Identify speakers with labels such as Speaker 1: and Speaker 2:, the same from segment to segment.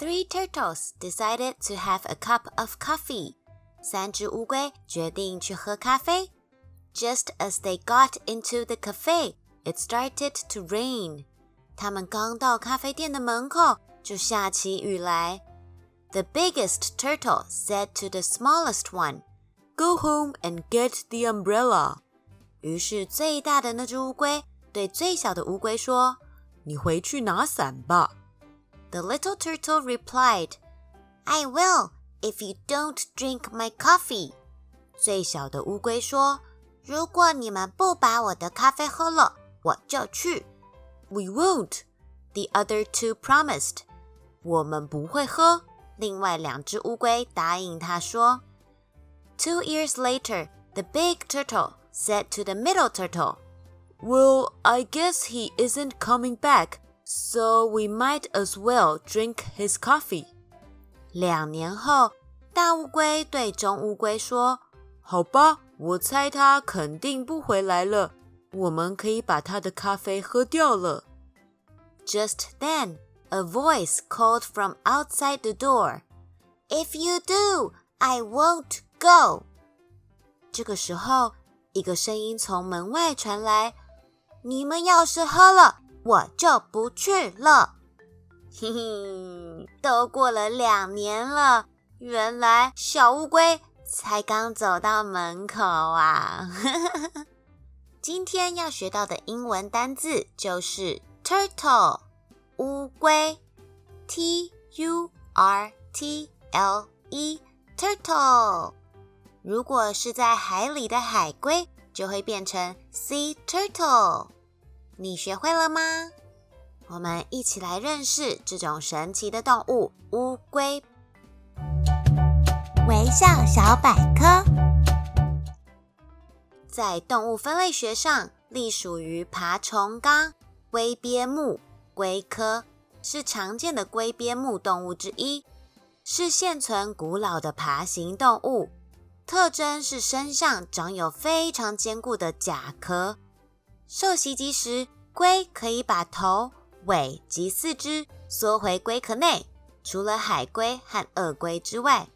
Speaker 1: Three turtles decided to have a cup of coffee. 三只乌龟决定去喝咖啡。Just as they got into the cafe, it started to rain. 他们刚到咖啡店的门口，就下起雨来。The biggest turtle said to the smallest one, "Go home and get the umbrella." 于是最大的那只乌龟对最小的乌龟说：“你回去拿伞吧。” ” The little turtle replied, "I will if you don't drink my coffee." 最小的乌龟说：“如果你们不把我的咖啡喝了，我就去。” We won't. The other two promised. 我们不会喝。另外两只乌龟答应他说。Two years later, the big turtle said to the middle turtle, "Well, I guess he isn't coming back." So we might as well drink his coffee. 两年后，大乌龟对中乌龟说：“好吧，我猜他肯定不回来了，我们可以把他的咖啡喝掉了。” Just then, a voice called from outside the door. If you do, I won't go. 这个时候，一个声音从门外传来：“你们要是喝了。”我就不去了。嘿嘿，都过了两年了，原来小乌龟才刚走到门口啊！今天要学到的英文单字就是 turtle，乌龟，T U R T L E，turtle。如果是在海里的海龟，就会变成 sea turtle。你学会了吗？我们一起来认识这种神奇的动物——乌龟。微笑小百科，在动物分类学上，隶属于爬虫纲龟鳖目龟科，是常见的龟鳖目动物之一，是现存古老的爬行动物。特征是身上长有非常坚固的甲壳。受袭击时，龟可以把头、尾及四肢缩回龟壳内。除了海龟和鳄龟之外，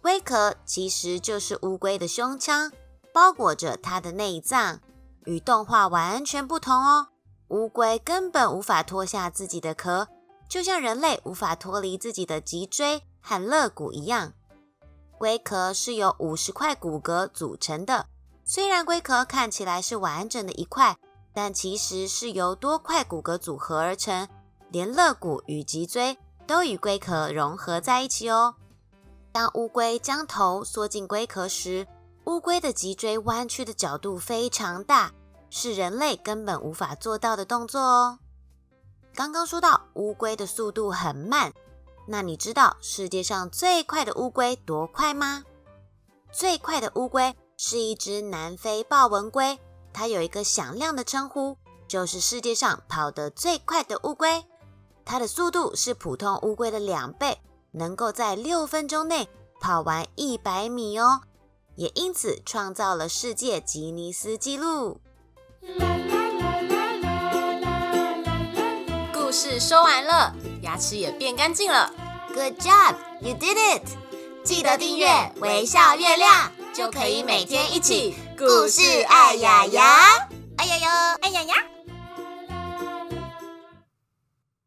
Speaker 1: 龟壳其实就是乌龟的胸腔，包裹着它的内脏。与动画完全不同哦，乌龟根本无法脱下自己的壳，就像人类无法脱离自己的脊椎和肋骨一样。龟壳是由五十块骨骼组成的。虽然龟壳看起来是完整的一块，但其实是由多块骨骼组合而成，连肋骨与脊椎都与龟壳融合在一起哦。当乌龟将头缩进龟壳时，乌龟的脊椎弯曲的角度非常大，是人类根本无法做到的动作哦。刚刚说到乌龟的速度很慢，那你知道世界上最快的乌龟多快吗？最快的乌龟。是一只南非豹纹龟，它有一个响亮的称呼，就是世界上跑得最快的乌龟。它的速度是普通乌龟的两倍，能够在六分钟内跑完一百米哦，也因此创造了世界吉尼斯纪录。
Speaker 2: 故事说完了，牙齿也变干净了。
Speaker 1: Good job, you did it！
Speaker 2: 记得订阅微笑月亮。就可以每天一起故事爱呀呀，
Speaker 1: 爱呀呀，
Speaker 2: 爱呀呀。